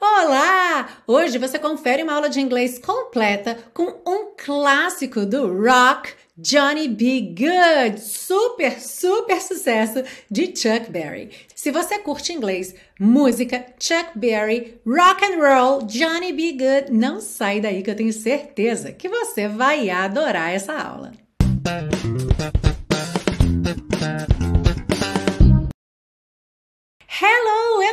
Olá! Hoje você confere uma aula de inglês completa com um clássico do rock, Johnny B. Good, super, super sucesso de Chuck Berry. Se você curte inglês, música, Chuck Berry, rock and roll, Johnny B. Good, não sai daí que eu tenho certeza que você vai adorar essa aula. Hello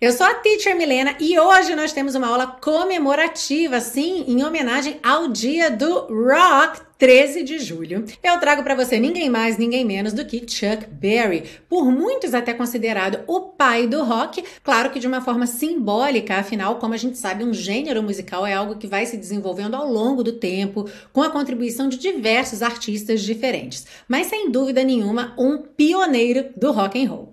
Eu sou a Teacher Milena e hoje nós temos uma aula comemorativa, sim, em homenagem ao dia do Rock 13 de julho, eu trago para você ninguém mais, ninguém menos do que Chuck Berry, por muitos até considerado o pai do rock, claro que de uma forma simbólica, afinal, como a gente sabe, um gênero musical é algo que vai se desenvolvendo ao longo do tempo, com a contribuição de diversos artistas diferentes, mas sem dúvida nenhuma, um pioneiro do rock and roll.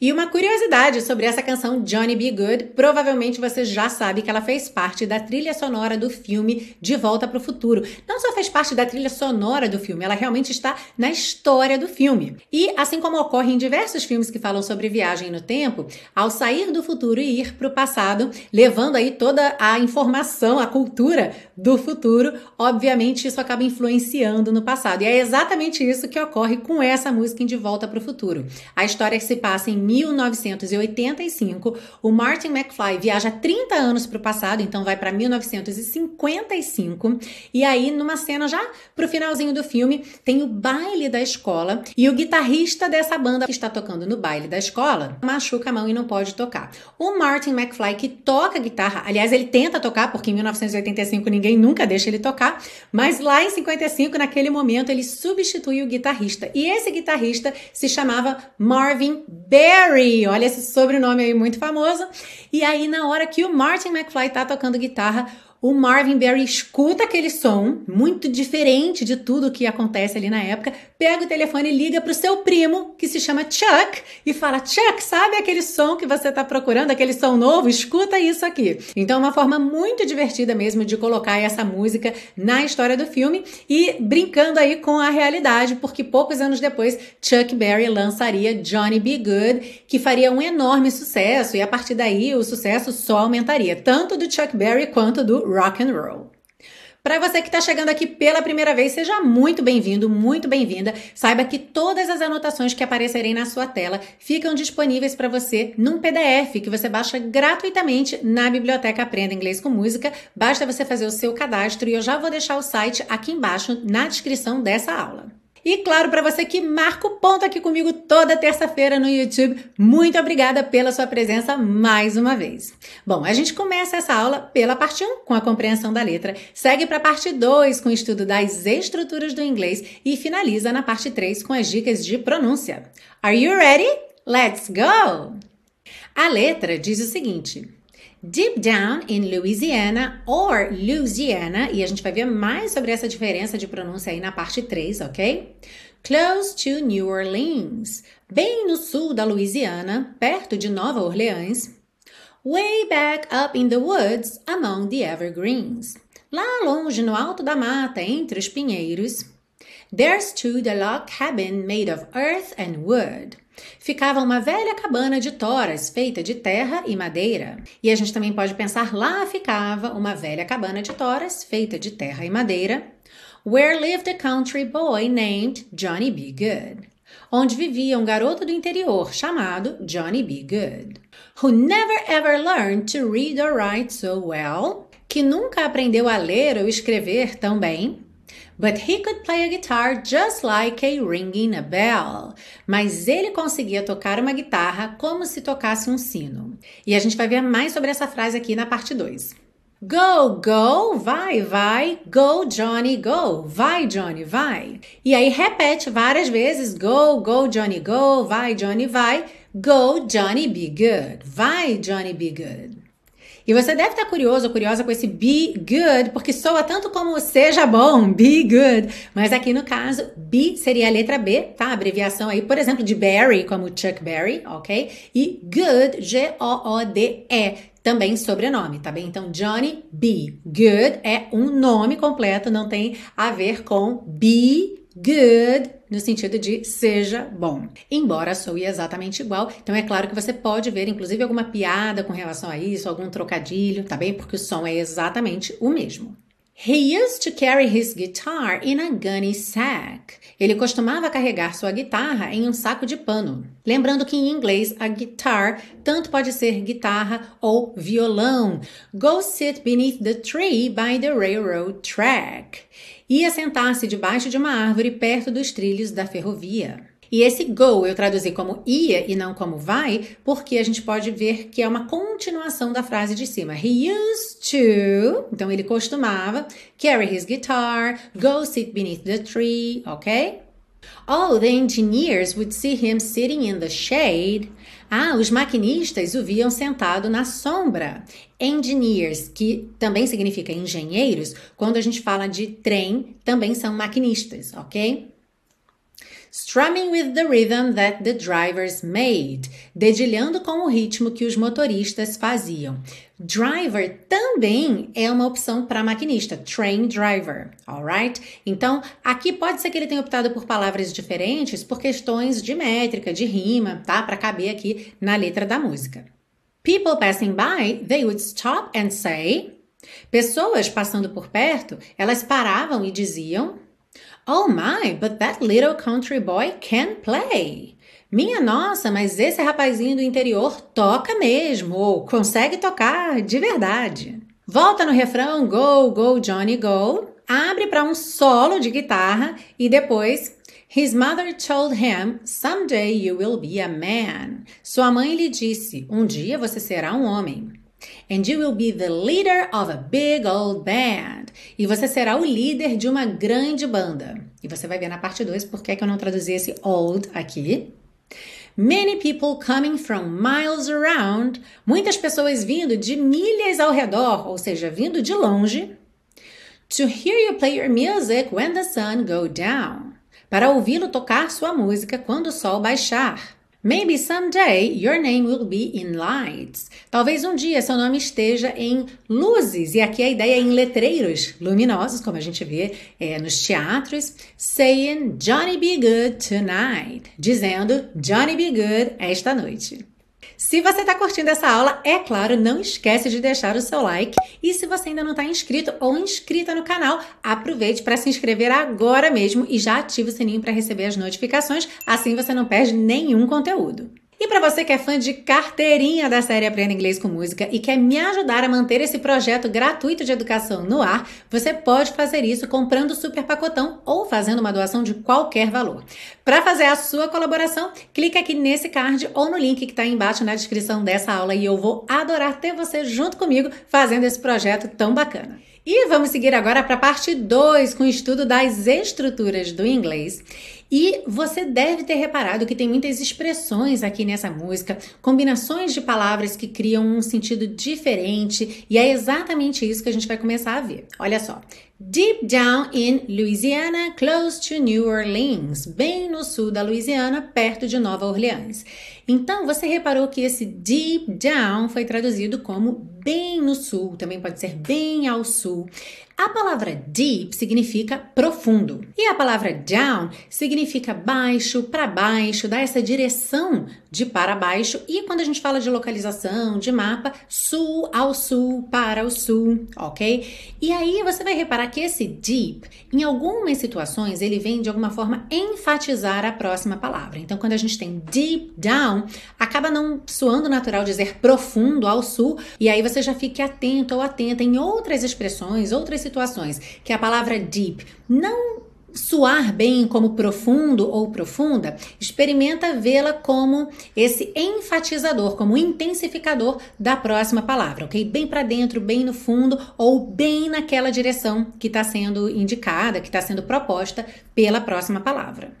E uma curiosidade sobre essa canção Johnny B. Good, provavelmente você já sabe que ela fez parte da trilha sonora do filme De Volta para o Futuro. Não só fez parte da trilha sonora do filme, ela realmente está na história do filme. E assim como ocorre em diversos filmes que falam sobre viagem no tempo, ao sair do futuro e ir para o passado, levando aí toda a informação, a cultura do futuro, obviamente isso acaba influenciando no passado. E é exatamente isso que ocorre com essa música em De Volta para o Futuro. A história se passa em 1985, o Martin McFly viaja 30 anos para o passado, então vai para 1955, e aí numa cena já pro finalzinho do filme, tem o baile da escola e o guitarrista dessa banda que está tocando no baile da escola machuca a mão e não pode tocar. O Martin McFly que toca guitarra, aliás, ele tenta tocar porque em 1985 ninguém nunca deixa ele tocar, mas lá em 55, naquele momento, ele substitui o guitarrista. E esse guitarrista se chamava Marvin Berry Barry, olha esse sobrenome aí muito famoso. E aí, na hora que o Martin McFly tá tocando guitarra, o Marvin Berry escuta aquele som, muito diferente de tudo que acontece ali na época, pega o telefone e liga para o seu primo, que se chama Chuck, e fala: Chuck, sabe aquele som que você está procurando, aquele som novo? Escuta isso aqui. Então, é uma forma muito divertida mesmo de colocar essa música na história do filme e brincando aí com a realidade, porque poucos anos depois, Chuck Berry lançaria Johnny B. Good, que faria um enorme sucesso, e a partir daí o sucesso só aumentaria, tanto do Chuck Berry quanto do rock and roll. Para você que está chegando aqui pela primeira vez, seja muito bem-vindo, muito bem-vinda. Saiba que todas as anotações que aparecerem na sua tela ficam disponíveis para você num PDF que você baixa gratuitamente na biblioteca Aprenda Inglês com Música. Basta você fazer o seu cadastro e eu já vou deixar o site aqui embaixo na descrição dessa aula. E claro, para você que marca o ponto aqui comigo toda terça-feira no YouTube, muito obrigada pela sua presença mais uma vez. Bom, a gente começa essa aula pela parte 1, com a compreensão da letra, segue para a parte 2, com o estudo das estruturas do inglês e finaliza na parte 3 com as dicas de pronúncia. Are you ready? Let's go! A letra diz o seguinte: Deep down in Louisiana or Louisiana, e a gente vai ver mais sobre essa diferença de pronúncia aí na parte 3, ok? Close to New Orleans, bem no sul da Louisiana, perto de Nova Orleans. Way back up in the woods among the evergreens, lá longe no alto da mata entre os pinheiros. There stood a log cabin made of earth and wood ficava uma velha cabana de toras feita de terra e madeira. E a gente também pode pensar lá ficava uma velha cabana de toras feita de terra e madeira. Where lived a country boy named Johnny B. Good. Onde vivia um garoto do interior chamado Johnny B. Good. Who never ever learned to read or write so well. Que nunca aprendeu a ler ou escrever tão bem But he could play a guitar just like a ringing a bell. Mas ele conseguia tocar uma guitarra como se tocasse um sino. E a gente vai ver mais sobre essa frase aqui na parte 2. Go, go, vai, vai, go, Johnny, go, vai, Johnny, vai. E aí repete várias vezes: go, go, Johnny, go, vai, Johnny, vai, go, Johnny, be good, vai, Johnny, be good. E você deve estar curioso ou curiosa com esse be good, porque soa tanto como seja bom, be good. Mas aqui no caso, be seria a letra B, tá? Abreviação aí, por exemplo, de Barry, como Chuck Berry, ok? E good, G-O-O-D-E, também sobrenome, tá bem? Então, Johnny B. Good é um nome completo, não tem a ver com be good no sentido de seja bom. Embora soe exatamente igual, então é claro que você pode ver inclusive alguma piada com relação a isso, algum trocadilho, tá bem? Porque o som é exatamente o mesmo. He used to carry his guitar in a gunny sack. Ele costumava carregar sua guitarra em um saco de pano. Lembrando que em inglês a guitar tanto pode ser guitarra ou violão. Go sit beneath the tree by the railroad track. Ia sentar-se debaixo de uma árvore perto dos trilhos da ferrovia. E esse go eu traduzi como ia e não como vai, porque a gente pode ver que é uma continuação da frase de cima. He used to, então ele costumava, carry his guitar, go sit beneath the tree, ok? Oh, the engineers would see him sitting in the shade. Ah, os maquinistas o viam sentado na sombra. Engineers, que também significa engenheiros, quando a gente fala de trem, também são maquinistas, ok? Strumming with the rhythm that the drivers made, dedilhando com o ritmo que os motoristas faziam. Driver também é uma opção para maquinista, train driver, alright? Então, aqui pode ser que ele tenha optado por palavras diferentes por questões de métrica, de rima, tá? Para caber aqui na letra da música. People passing by, they would stop and say. Pessoas passando por perto, elas paravam e diziam Oh my, but that little country boy can play. Minha nossa, mas esse rapazinho do interior toca mesmo, ou consegue tocar de verdade. Volta no refrão Go, go, Johnny, go. Abre para um solo de guitarra e depois His mother told him, Someday you will be a man. Sua mãe lhe disse, um dia você será um homem. And you will be the leader of a big old band. E você será o líder de uma grande banda. E você vai ver na parte 2 por que eu não traduzi esse old aqui. Many people coming from miles around. Muitas pessoas vindo de milhas ao redor, ou seja, vindo de longe. To hear you play your music when the sun go down. Para ouvi-lo tocar sua música quando o sol baixar. Maybe someday your name will be in lights. Talvez um dia seu nome esteja em luzes, e aqui a ideia é em letreiros luminosos, como a gente vê é, nos teatros, saying Johnny be good tonight, dizendo Johnny be good esta noite. Se você está curtindo essa aula, é claro, não esquece de deixar o seu like. E se você ainda não está inscrito ou inscrita no canal, aproveite para se inscrever agora mesmo e já ative o sininho para receber as notificações, assim você não perde nenhum conteúdo. E para você que é fã de carteirinha da série Aprenda Inglês com Música e quer me ajudar a manter esse projeto gratuito de educação no ar, você pode fazer isso comprando o super pacotão ou fazendo uma doação de qualquer valor. Para fazer a sua colaboração, clique aqui nesse card ou no link que está embaixo na descrição dessa aula e eu vou adorar ter você junto comigo fazendo esse projeto tão bacana. E vamos seguir agora para a parte 2 com o estudo das estruturas do inglês. E você deve ter reparado que tem muitas expressões aqui nessa música, combinações de palavras que criam um sentido diferente, e é exatamente isso que a gente vai começar a ver. Olha só. Deep down in Louisiana, close to New Orleans, bem no sul da Louisiana, perto de Nova Orleans. Então, você reparou que esse deep down foi traduzido como bem no sul, também pode ser bem ao sul. A palavra deep significa profundo e a palavra down significa baixo, para baixo, dá essa direção de para baixo. E quando a gente fala de localização, de mapa, sul ao sul, para o sul, ok? E aí você vai reparar que esse deep, em algumas situações, ele vem de alguma forma enfatizar a próxima palavra. Então, quando a gente tem deep down, acaba não soando natural dizer profundo ao sul, e aí você já fique atento ou atenta em outras expressões, outras situações que a palavra deep não soar bem como profundo ou profunda, experimenta vê-la como esse enfatizador, como intensificador da próxima palavra, ok? Bem para dentro, bem no fundo ou bem naquela direção que está sendo indicada, que está sendo proposta pela próxima palavra.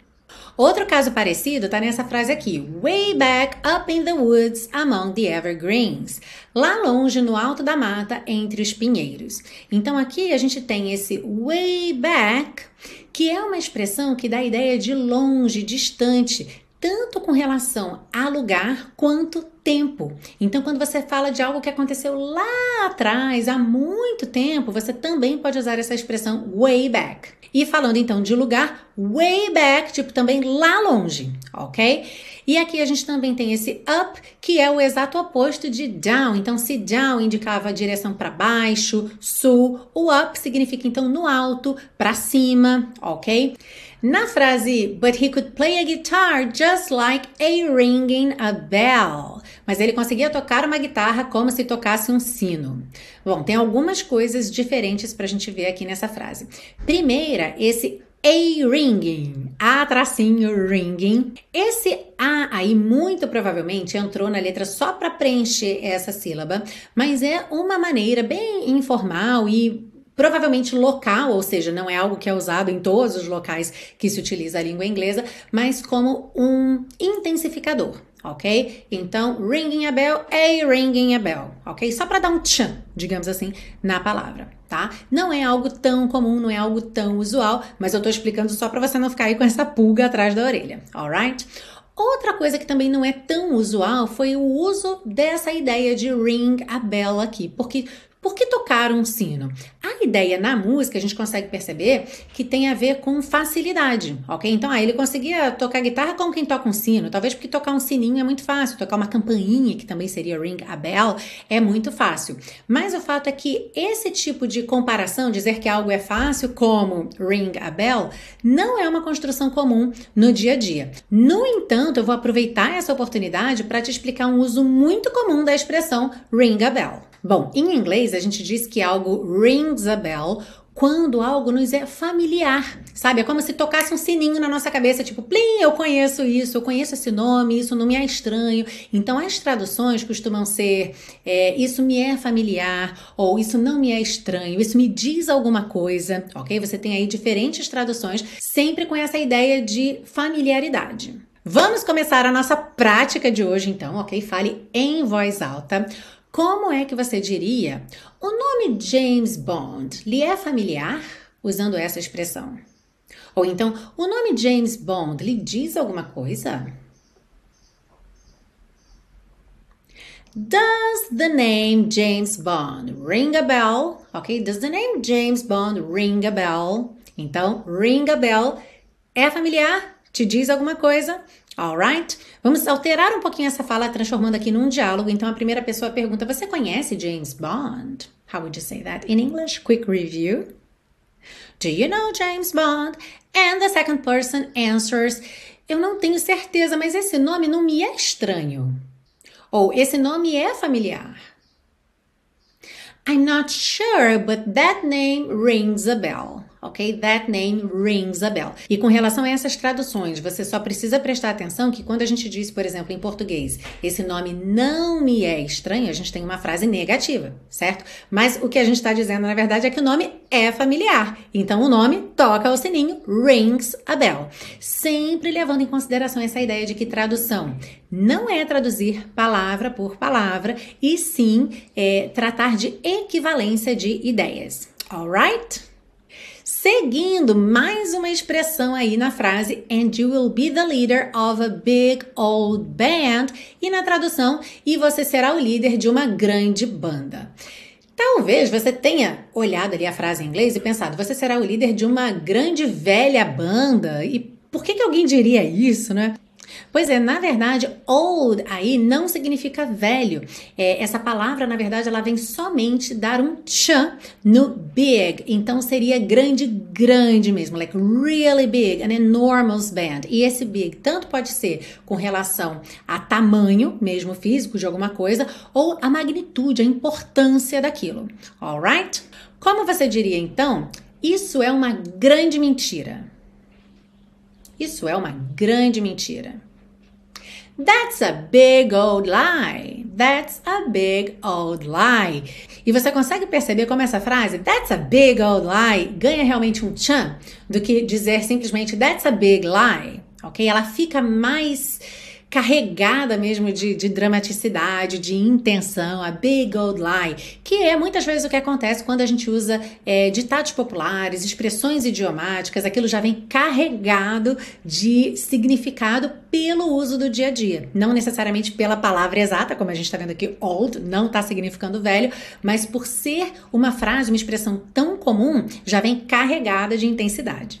Outro caso parecido está nessa frase aqui: Way back up in the woods among the evergreens. Lá longe no alto da mata entre os pinheiros. Então aqui a gente tem esse way back, que é uma expressão que dá a ideia de longe, distante, tanto com relação a lugar quanto tempo. Então, quando você fala de algo que aconteceu lá atrás, há muito tempo, você também pode usar essa expressão way back. E falando então de lugar, way back, tipo também lá longe, ok? E aqui a gente também tem esse up, que é o exato oposto de down. Então, se down indicava a direção para baixo, sul, o up significa então no alto, para cima, ok? Na frase But he could play a guitar just like a ringing a bell. Mas ele conseguia tocar uma guitarra como se tocasse um sino. Bom, tem algumas coisas diferentes para a gente ver aqui nessa frase. Primeira, esse a ringing, a tracinho ringing. Esse a aí muito provavelmente entrou na letra só para preencher essa sílaba, mas é uma maneira bem informal e provavelmente local, ou seja, não é algo que é usado em todos os locais que se utiliza a língua inglesa, mas como um intensificador, ok? Então, ringing a bell, a ringing a bell, ok? Só para dar um tchan, digamos assim, na palavra, tá? Não é algo tão comum, não é algo tão usual, mas eu tô explicando só para você não ficar aí com essa pulga atrás da orelha, alright? Outra coisa que também não é tão usual foi o uso dessa ideia de ring a bell aqui, porque por que tocar um sino? A ideia na música a gente consegue perceber que tem a ver com facilidade, ok? Então, ah, ele conseguia tocar guitarra como quem toca um sino, talvez porque tocar um sininho é muito fácil, tocar uma campainha, que também seria ring a bell, é muito fácil. Mas o fato é que esse tipo de comparação, dizer que algo é fácil, como ring a bell, não é uma construção comum no dia a dia. No entanto, eu vou aproveitar essa oportunidade para te explicar um uso muito comum da expressão ring a bell. Bom, em inglês a gente diz que algo rings a bell quando algo nos é familiar, sabe? É como se tocasse um sininho na nossa cabeça, tipo, plim, eu conheço isso, eu conheço esse nome, isso não me é estranho. Então, as traduções costumam ser, é, isso me é familiar, ou isso não me é estranho, isso me diz alguma coisa, ok? Você tem aí diferentes traduções, sempre com essa ideia de familiaridade. Vamos começar a nossa prática de hoje, então, ok? Fale em voz alta. Como é que você diria? O nome James Bond lhe é familiar? Usando essa expressão. Ou então, o nome James Bond lhe diz alguma coisa? Does the name James Bond ring a bell? Ok? Does the name James Bond ring a bell? Então, ring a bell é familiar? Te diz alguma coisa? Alright? Vamos alterar um pouquinho essa fala, transformando aqui num diálogo. Então, a primeira pessoa pergunta: Você conhece James Bond? How would you say that in English? Quick review. Do you know James Bond? And the second person answers: Eu não tenho certeza, mas esse nome não me é estranho. Ou esse nome é familiar. I'm not sure, but that name rings a bell ok? That name rings a bell. E com relação a essas traduções, você só precisa prestar atenção que quando a gente diz, por exemplo, em português, esse nome não me é estranho, a gente tem uma frase negativa, certo? Mas o que a gente está dizendo, na verdade, é que o nome é familiar. Então, o nome toca o sininho, rings a bell. Sempre levando em consideração essa ideia de que tradução não é traduzir palavra por palavra, e sim é, tratar de equivalência de ideias. Alright? Seguindo mais uma expressão aí na frase and you will be the leader of a big old band e na tradução e você será o líder de uma grande banda. Talvez você tenha olhado ali a frase em inglês e pensado, você será o líder de uma grande velha banda e por que, que alguém diria isso, né? Pois é, na verdade, old aí não significa velho. É, essa palavra, na verdade, ela vem somente dar um chan no big. Então seria grande, grande mesmo, like really big, an enormous band. E esse big tanto pode ser com relação a tamanho, mesmo físico de alguma coisa, ou a magnitude, a importância daquilo. Alright? Como você diria então? Isso é uma grande mentira. Isso é uma grande mentira. That's a big old lie. That's a big old lie. E você consegue perceber como essa frase, that's a big old lie, ganha realmente um chan do que dizer simplesmente that's a big lie, ok? Ela fica mais carregada mesmo de, de dramaticidade, de intenção, a big old lie, que é muitas vezes o que acontece quando a gente usa é, ditados populares, expressões idiomáticas, aquilo já vem carregado de significado pelo uso do dia a dia, não necessariamente pela palavra exata, como a gente está vendo aqui, old não está significando velho, mas por ser uma frase, uma expressão tão comum, já vem carregada de intensidade.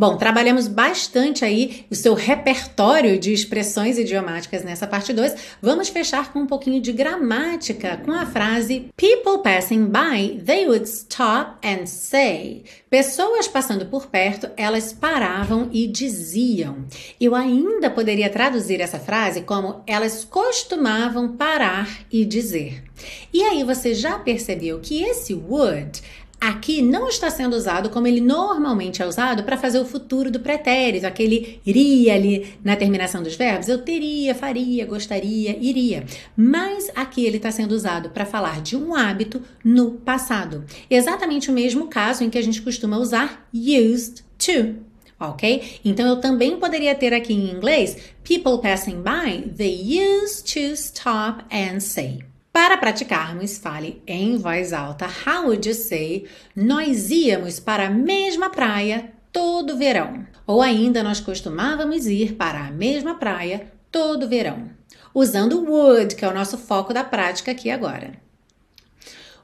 Bom, trabalhamos bastante aí o seu repertório de expressões idiomáticas nessa parte 2. Vamos fechar com um pouquinho de gramática com a frase People passing by, they would stop and say. Pessoas passando por perto, elas paravam e diziam. Eu ainda poderia traduzir essa frase como elas costumavam parar e dizer. E aí você já percebeu que esse would aqui não está sendo usado como ele normalmente é usado para fazer o futuro do pretérito, aquele iria ali na terminação dos verbos. Eu teria, faria, gostaria, iria. Mas aqui ele está sendo usado para falar de um hábito no passado. Exatamente o mesmo caso em que a gente costuma usar used to ok? Então eu também poderia ter aqui em inglês people passing by, they used to stop and say. Para praticarmos, fale em voz alta. How would you say? Nós íamos para a mesma praia todo verão. Ou ainda nós costumávamos ir para a mesma praia todo verão. Usando would, que é o nosso foco da prática aqui agora.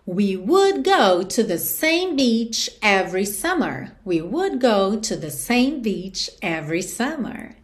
We would go to the same beach every summer. We would go to the same beach every summer.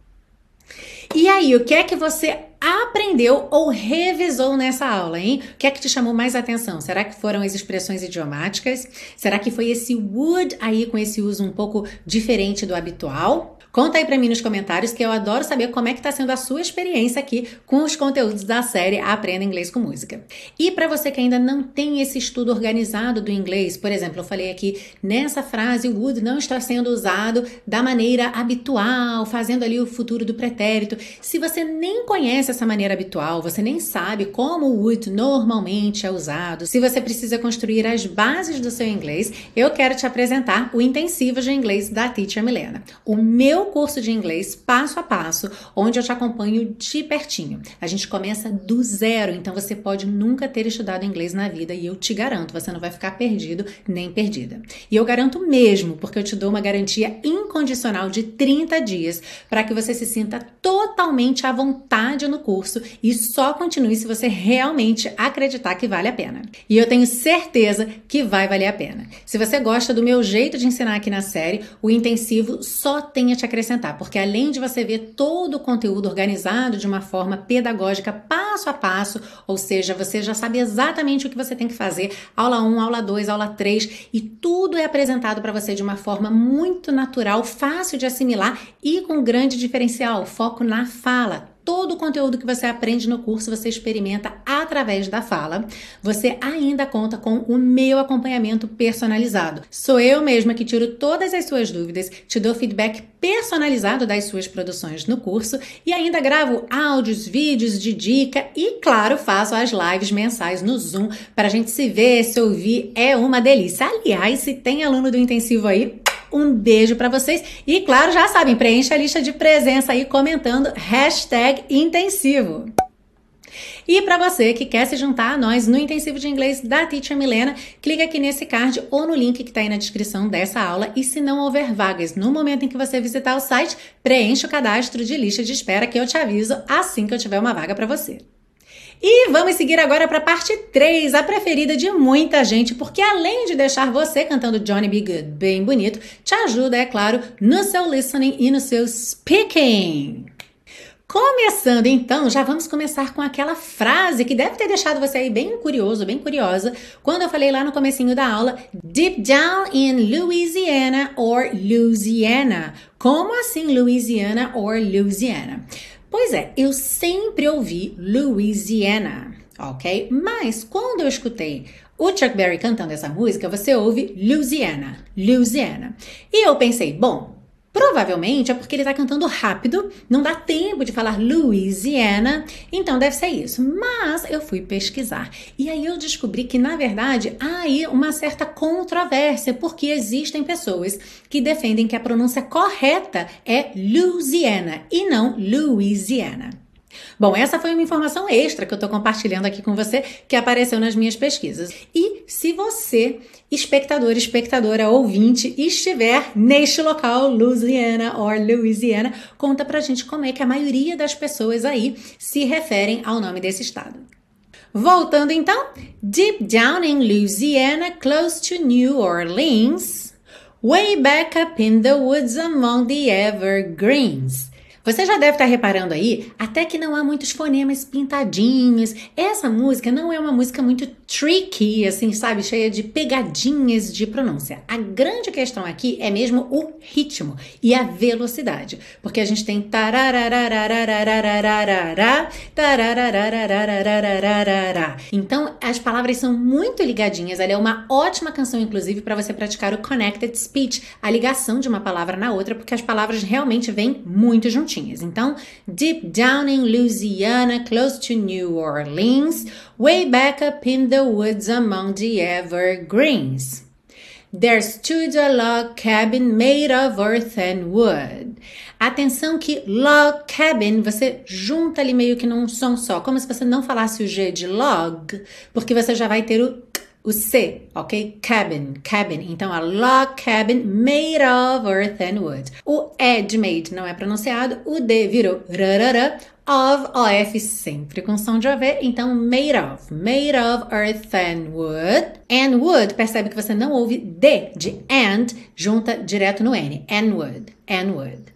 E aí, o que é que você aprendeu ou revisou nessa aula, hein? O que é que te chamou mais atenção? Será que foram as expressões idiomáticas? Será que foi esse would aí com esse uso um pouco diferente do habitual? Conta aí para mim nos comentários que eu adoro saber como é que está sendo a sua experiência aqui com os conteúdos da série Aprenda Inglês com Música. E para você que ainda não tem esse estudo organizado do inglês, por exemplo, eu falei aqui nessa frase o would não está sendo usado da maneira habitual, fazendo ali o futuro do pretérito. Se você nem conhece essa maneira habitual, você nem sabe como o would normalmente é usado, se você precisa construir as bases do seu inglês, eu quero te apresentar o intensivo de inglês da Teacher Milena. O meu meu curso de inglês passo a passo, onde eu te acompanho de pertinho. A gente começa do zero, então você pode nunca ter estudado inglês na vida e eu te garanto, você não vai ficar perdido nem perdida. E eu garanto mesmo, porque eu te dou uma garantia incondicional de 30 dias para que você se sinta totalmente à vontade no curso e só continue se você realmente acreditar que vale a pena. E eu tenho certeza que vai valer a pena. Se você gosta do meu jeito de ensinar aqui na série, o intensivo só tem a te acrescentar, porque além de você ver todo o conteúdo organizado de uma forma pedagógica, passo a passo, ou seja, você já sabe exatamente o que você tem que fazer, aula 1, aula 2, aula 3, e tudo é apresentado para você de uma forma muito natural, fácil de assimilar e com grande diferencial, foco na fala todo o conteúdo que você aprende no curso você experimenta através da fala. Você ainda conta com o meu acompanhamento personalizado. Sou eu mesma que tiro todas as suas dúvidas, te dou feedback personalizado das suas produções no curso e ainda gravo áudios, vídeos de dica e, claro, faço as lives mensais no Zoom para a gente se ver, se ouvir. É uma delícia. Aliás, se tem aluno do intensivo aí, um beijo para vocês. E claro, já sabem, preencha a lista de presença aí comentando hashtag intensivo. E para você que quer se juntar a nós no intensivo de inglês da Teacher Milena, clica aqui nesse card ou no link que está aí na descrição dessa aula. E se não houver vagas no momento em que você visitar o site, preencha o cadastro de lista de espera que eu te aviso assim que eu tiver uma vaga para você. E vamos seguir agora para a parte 3, a preferida de muita gente, porque além de deixar você cantando Johnny B. Good bem bonito, te ajuda, é claro, no seu listening e no seu speaking. Começando então, já vamos começar com aquela frase que deve ter deixado você aí bem curioso, bem curiosa, quando eu falei lá no comecinho da aula, deep down in Louisiana or Louisiana. Como assim Louisiana or Louisiana? Pois é, eu sempre ouvi Louisiana, ok? Mas quando eu escutei o Chuck Berry cantando essa música, você ouve Louisiana, Louisiana. E eu pensei, bom, Provavelmente é porque ele está cantando rápido, não dá tempo de falar Louisiana, então deve ser isso. Mas eu fui pesquisar e aí eu descobri que, na verdade, há aí uma certa controvérsia, porque existem pessoas que defendem que a pronúncia correta é Louisiana e não Louisiana. Bom, essa foi uma informação extra que eu estou compartilhando aqui com você, que apareceu nas minhas pesquisas. E se você, espectador, espectadora, ouvinte, estiver neste local, Louisiana ou Louisiana, conta pra gente como é que a maioria das pessoas aí se referem ao nome desse estado. Voltando então, deep down in Louisiana, close to New Orleans, way back up in the woods among the evergreens. Você já deve estar reparando aí, até que não há muitos fonemas pintadinhos. Essa música não é uma música muito tricky, assim, sabe? Cheia de pegadinhas de pronúncia. A grande questão aqui é mesmo o ritmo e a velocidade. Porque a gente tem então as palavras são muito ligadinhas. Ela é uma ótima canção, inclusive, para você praticar o connected speech, a ligação de uma palavra na outra, porque as palavras realmente vêm muito juntinhas. Então, deep down in Louisiana, close to New Orleans, way back up in the woods among the evergreens. There stood a log cabin made of earth and wood. Atenção que log cabin você junta ali meio que num som só, como se você não falasse o G de log, porque você já vai ter o o C, ok? Cabin, cabin. Então, a log cabin made of earth and wood. O E de made não é pronunciado, o D virou rarara, of, OF sempre com som de OV, então made of, made of earth and wood. And wood, percebe que você não ouve D de and, junta direto no N. And wood, and wood.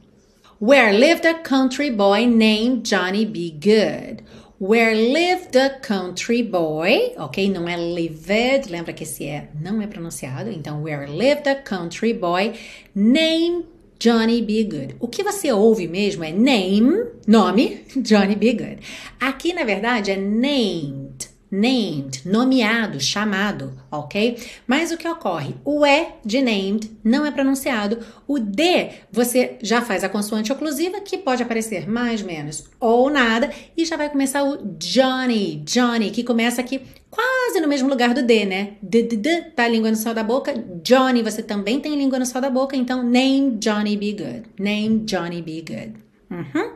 Where lived a country boy named Johnny B. Good. Where lived a country boy, ok? Não é lived, lembra que esse é não é pronunciado. Então, where lived a country boy named Johnny B. Good. O que você ouve mesmo é name, nome, Johnny B. Good. Aqui, na verdade, é named named, nomeado, chamado, ok? Mas o que ocorre? O E de named não é pronunciado. O D você já faz a consoante oclusiva, que pode aparecer mais, menos ou nada, e já vai começar o Johnny, Johnny, que começa aqui quase no mesmo lugar do D, né? D, D, D, tá a língua no céu da boca. Johnny, você também tem língua no céu da boca, então name Johnny be good. Name Johnny be good. Uhum.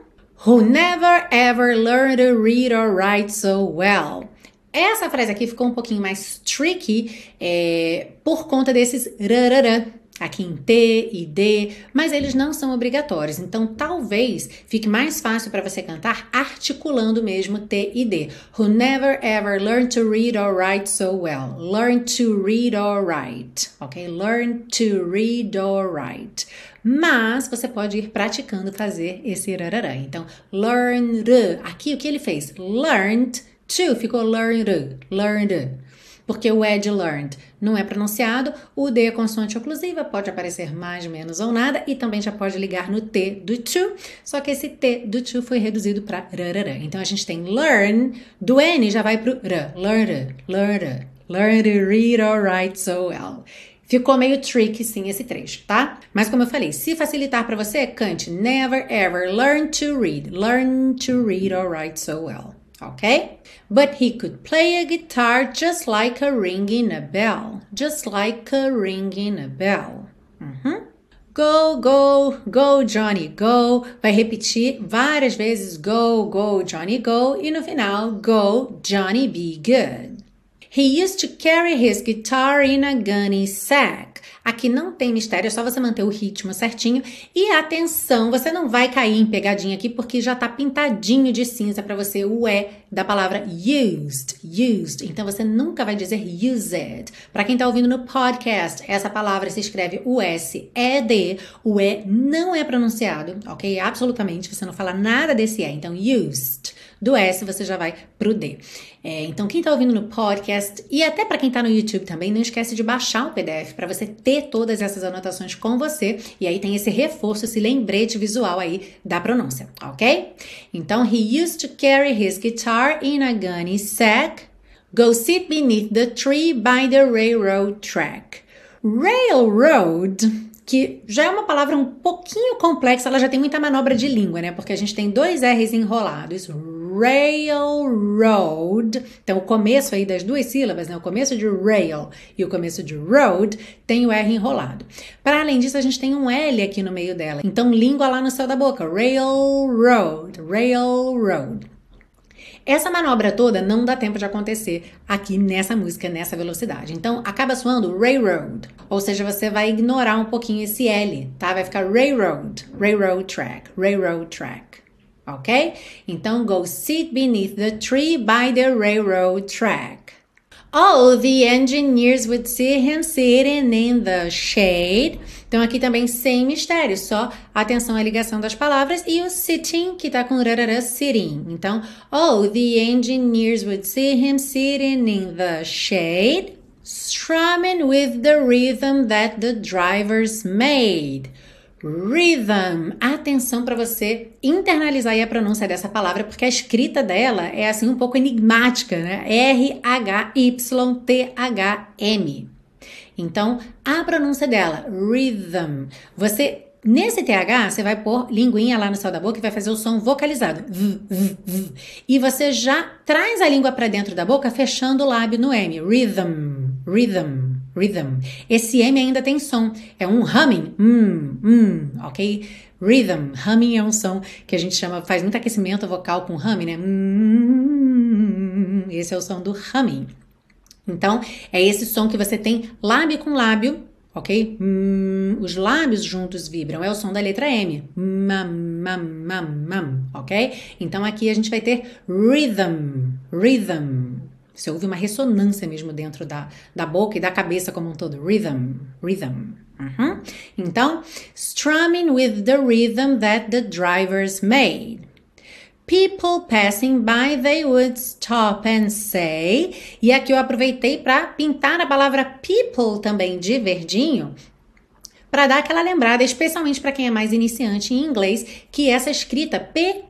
Who never ever learned to read or write so well. Essa frase aqui ficou um pouquinho mais tricky é, por conta desses rarará, aqui em T e D, mas eles não são obrigatórios. Então, talvez fique mais fácil para você cantar articulando mesmo T e D. Who never ever learned to read or write so well. Learn to read or write, ok? Learn to read or write. Mas você pode ir praticando fazer esse rarará. Então, learn, aqui o que ele fez? Learned To ficou learned, learned. Porque o de learned não é pronunciado, o D é consoante oclusiva, pode aparecer mais, menos ou nada, e também já pode ligar no T do to, só que esse T do to foi reduzido para rarará. Então a gente tem learn, do N já vai para o R, learn, learn, learn to read or write so well. Ficou meio tricky sim esse trecho, tá? Mas como eu falei, se facilitar para você, cante never ever learn to read, learn to read or write so well okay? But he could play a guitar just like a ring in a bell, just like a ring in a bell. Uhum. Go, go, go, Johnny, go. Vai repetir várias vezes go, go, Johnny, go. E no final, go, Johnny, be good. He used to carry his guitar in a gunny sack. Aqui não tem mistério, é só você manter o ritmo certinho. E atenção, você não vai cair em pegadinha aqui porque já tá pintadinho de cinza para você o E da palavra used, used. Então você nunca vai dizer used. Para quem tá ouvindo no podcast, essa palavra se escreve o S E D. O E não é pronunciado, ok? Absolutamente, você não fala nada desse E. Então used. Do S você já vai pro D. É, então, quem está ouvindo no podcast e até para quem está no YouTube também, não esquece de baixar o PDF para você ter todas essas anotações com você e aí tem esse reforço, esse lembrete visual aí da pronúncia, ok? Então, he used to carry his guitar in a gunny sack. Go sit beneath the tree by the railroad track. Railroad que já é uma palavra um pouquinho complexa, ela já tem muita manobra de língua, né? Porque a gente tem dois R's enrolados, railroad. Então, o começo aí das duas sílabas, né? O começo de rail e o começo de road tem o R enrolado. Para além disso, a gente tem um L aqui no meio dela. Então, língua lá no céu da boca. Railroad, railroad. Essa manobra toda não dá tempo de acontecer aqui nessa música, nessa velocidade. Então, acaba soando railroad. Ou seja, você vai ignorar um pouquinho esse L, tá? Vai ficar railroad, railroad track, railroad track. Ok? Então, go sit beneath the tree by the railroad track. Oh, the engineers would see him sitting in the shade. Então, aqui também sem mistério, só atenção à ligação das palavras e o sitting, que tá com rarara, sitting. Então, oh, the engineers would see him sitting in the shade, strumming with the rhythm that the drivers made. Rhythm. Atenção para você internalizar a pronúncia dessa palavra, porque a escrita dela é assim um pouco enigmática, né? R-H-Y-T-H-M. Então, a pronúncia dela, rhythm. Você Nesse TH, você vai pôr linguinha lá no céu da boca e vai fazer o som vocalizado. V, v, v. E você já traz a língua para dentro da boca, fechando o lábio no M. Rhythm, rhythm, rhythm. Esse M ainda tem som. É um humming. Hum, hum, ok? Rhythm. Humming é um som que a gente chama, faz muito aquecimento vocal com humming, né? Hum, esse é o som do humming. Então, é esse som que você tem lábio com lábio ok? Hum, os lábios juntos vibram, é o som da letra M. Mam, mam, mam, mam, ok? Então aqui a gente vai ter rhythm, rhythm. Você ouve uma ressonância mesmo dentro da, da boca e da cabeça como um todo. Rhythm, rhythm. Uhum. Então, strumming with the rhythm that the drivers made. People passing by, they would stop and say. E aqui eu aproveitei para pintar a palavra people também de verdinho, para dar aquela lembrada, especialmente para quem é mais iniciante em inglês, que essa escrita P-E-O-P-L-E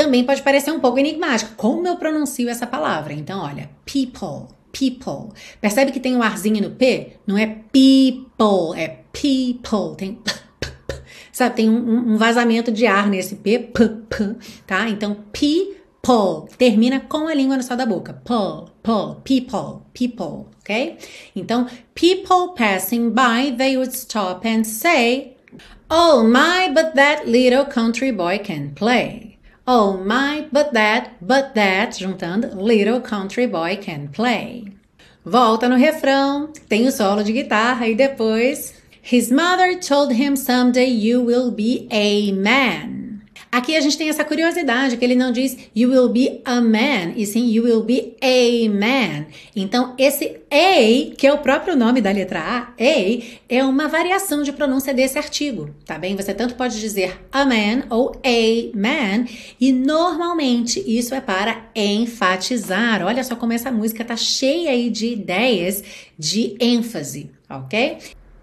também pode parecer um pouco enigmática. Como eu pronuncio essa palavra? Então, olha, people, people. Percebe que tem um arzinho no P? Não é people, é people. Tem sabe? Tem um, um vazamento de ar nesse P, P, P, tá? Então, people termina com a língua no céu da boca. P, P, people, people, ok? Então, people passing by, they would stop and say, Oh my, but that little country boy can play. Oh my, but that, but that, juntando, little country boy can play. Volta no refrão, tem o solo de guitarra e depois His mother told him someday you will be a man. Aqui a gente tem essa curiosidade que ele não diz you will be a man, e sim you will be a man. Então, esse a, que é o próprio nome da letra A, a, é uma variação de pronúncia desse artigo, tá bem? Você tanto pode dizer a man ou a man, e normalmente isso é para enfatizar. Olha só como essa música tá cheia aí de ideias de ênfase, ok?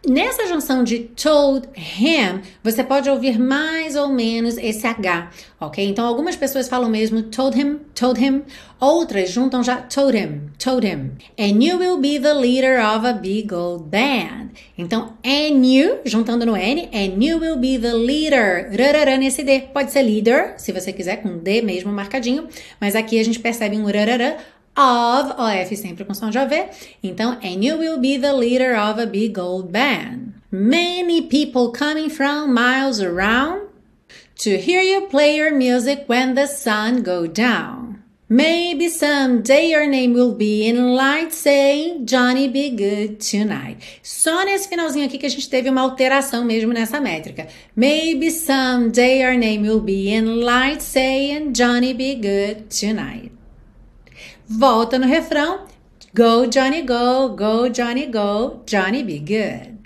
Nessa junção de told him, você pode ouvir mais ou menos esse H, ok? Então, algumas pessoas falam mesmo told him, told him. Outras juntam já told him, told him. And you will be the leader of a big old band. Então, and you, juntando no N, and you will be the leader. Rarará nesse D. Pode ser leader, se você quiser, com D mesmo marcadinho. Mas aqui a gente percebe um rarará of, OF sempre com som de OV. Então, and you will be the leader of a big old band. Many people coming from miles around to hear you play your music when the sun go down. Maybe someday your name will be in lights saying Johnny be good tonight. Só nesse finalzinho aqui que a gente teve uma alteração mesmo nessa métrica. Maybe someday your name will be in lights saying Johnny be good tonight volta no refrão. Go, Johnny, go, go, Johnny, go, Johnny be good.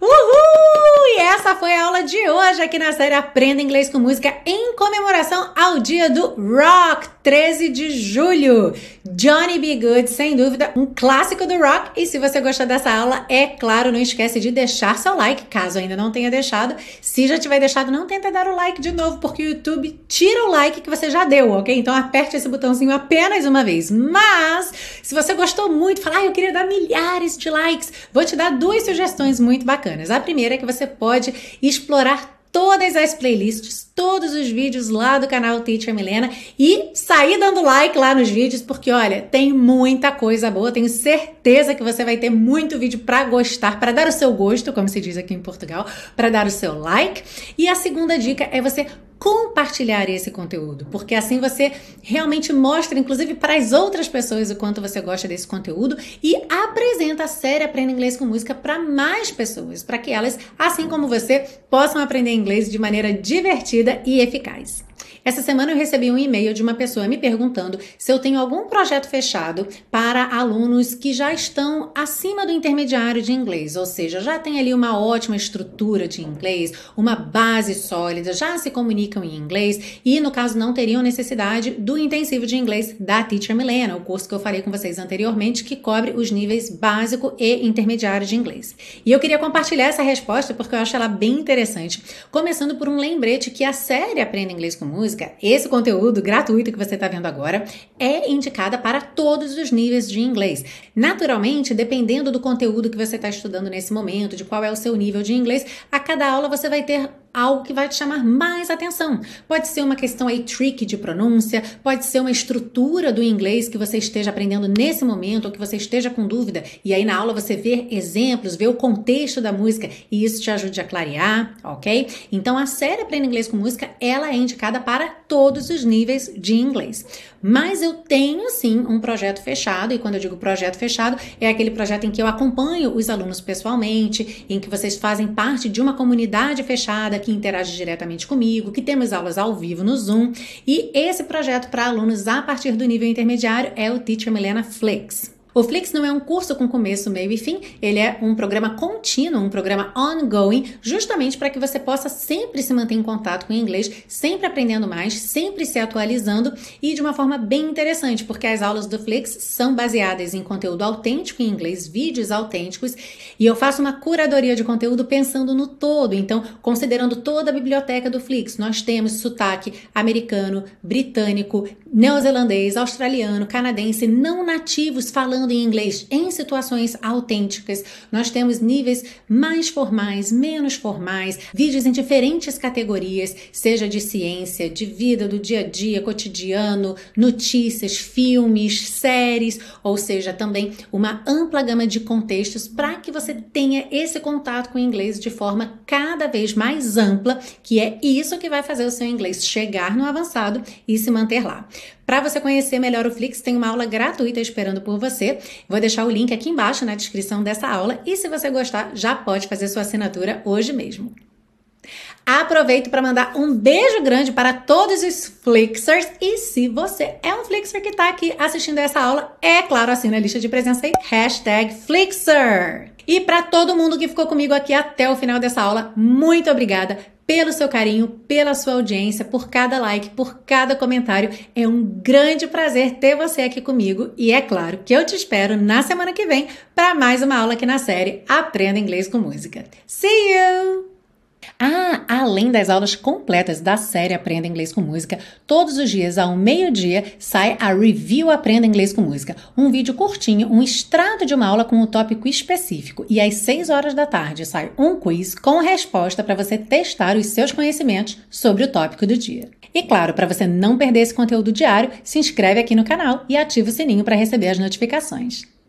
Uhul! E essa foi a aula de hoje aqui na série Aprenda Inglês com Música em comemoração ao dia do Rock, 13 de julho. Johnny B. Good, sem dúvida, um clássico do rock. E se você gostou dessa aula, é claro, não esquece de deixar seu like, caso ainda não tenha deixado. Se já tiver deixado, não tenta dar o like de novo, porque o YouTube tira o like que você já deu, ok? Então aperte esse botãozinho apenas uma vez. Mas, se você gostou muito, fala, ah, eu queria dar milhares de likes, vou te dar duas sugestões muito bacanas. A primeira é que você pode explorar todas as playlists, todos os vídeos lá do canal Teacher Milena e sair dando like lá nos vídeos, porque olha, tem muita coisa boa. Tenho certeza que você vai ter muito vídeo para gostar, para dar o seu gosto, como se diz aqui em Portugal, para dar o seu like. E a segunda dica é você compartilhar esse conteúdo, porque assim você realmente mostra, inclusive para as outras pessoas, o quanto você gosta desse conteúdo e apresenta a série Aprenda Inglês com Música para mais pessoas, para que elas, assim como você, possam aprender inglês de maneira divertida e eficaz. Essa semana eu recebi um e-mail de uma pessoa me perguntando se eu tenho algum projeto fechado para alunos que já estão acima do intermediário de inglês, ou seja, já tem ali uma ótima estrutura de inglês, uma base sólida, já se comunicam em inglês e, no caso, não teriam necessidade do intensivo de inglês da Teacher Milena, o curso que eu falei com vocês anteriormente, que cobre os níveis básico e intermediário de inglês. E eu queria compartilhar essa resposta porque eu acho ela bem interessante, começando por um lembrete que a série Aprenda Inglês com Música música, esse conteúdo gratuito que você está vendo agora é indicada para todos os níveis de inglês. Naturalmente, dependendo do conteúdo que você está estudando nesse momento, de qual é o seu nível de inglês, a cada aula você vai ter algo que vai te chamar mais atenção. Pode ser uma questão aí trick de pronúncia, pode ser uma estrutura do inglês que você esteja aprendendo nesse momento ou que você esteja com dúvida e aí na aula você vê exemplos, vê o contexto da música e isso te ajude a clarear, ok? Então a série Aprenda Inglês com Música, ela é indicada para todos os níveis de inglês. Mas eu tenho sim um projeto fechado, e quando eu digo projeto fechado, é aquele projeto em que eu acompanho os alunos pessoalmente, em que vocês fazem parte de uma comunidade fechada que interage diretamente comigo, que temos aulas ao vivo no Zoom. E esse projeto para alunos a partir do nível intermediário é o Teacher Milena Flex. O Flix não é um curso com começo, meio e fim, ele é um programa contínuo, um programa ongoing, justamente para que você possa sempre se manter em contato com o inglês, sempre aprendendo mais, sempre se atualizando e de uma forma bem interessante, porque as aulas do Flix são baseadas em conteúdo autêntico em inglês, vídeos autênticos, e eu faço uma curadoria de conteúdo pensando no todo, então, considerando toda a biblioteca do Flix, nós temos sotaque americano, britânico, neozelandês, australiano, canadense, não nativos falando em inglês em situações autênticas. Nós temos níveis mais formais, menos formais, vídeos em diferentes categorias, seja de ciência, de vida do dia a dia, cotidiano, notícias, filmes, séries, ou seja, também uma ampla gama de contextos para que você tenha esse contato com o inglês de forma cada vez mais ampla, que é isso que vai fazer o seu inglês chegar no avançado e se manter lá. Para você conhecer melhor o Flix, tem uma aula gratuita esperando por você. Vou deixar o link aqui embaixo na descrição dessa aula e se você gostar, já pode fazer sua assinatura hoje mesmo. Aproveito para mandar um beijo grande para todos os Flixers e se você é um Flixer que está aqui assistindo essa aula, é claro, assina a lista de presença aí, hashtag Flixer. E para todo mundo que ficou comigo aqui até o final dessa aula, muito obrigada pelo seu carinho, pela sua audiência, por cada like, por cada comentário. É um grande prazer ter você aqui comigo e é claro que eu te espero na semana que vem para mais uma aula aqui na série Aprenda Inglês com Música. See you! Ah, além das aulas completas da série Aprenda Inglês com Música, todos os dias ao meio-dia sai a Review Aprenda Inglês com Música, um vídeo curtinho, um extrato de uma aula com um tópico específico. E às 6 horas da tarde sai um quiz com resposta para você testar os seus conhecimentos sobre o tópico do dia. E claro, para você não perder esse conteúdo diário, se inscreve aqui no canal e ativa o sininho para receber as notificações.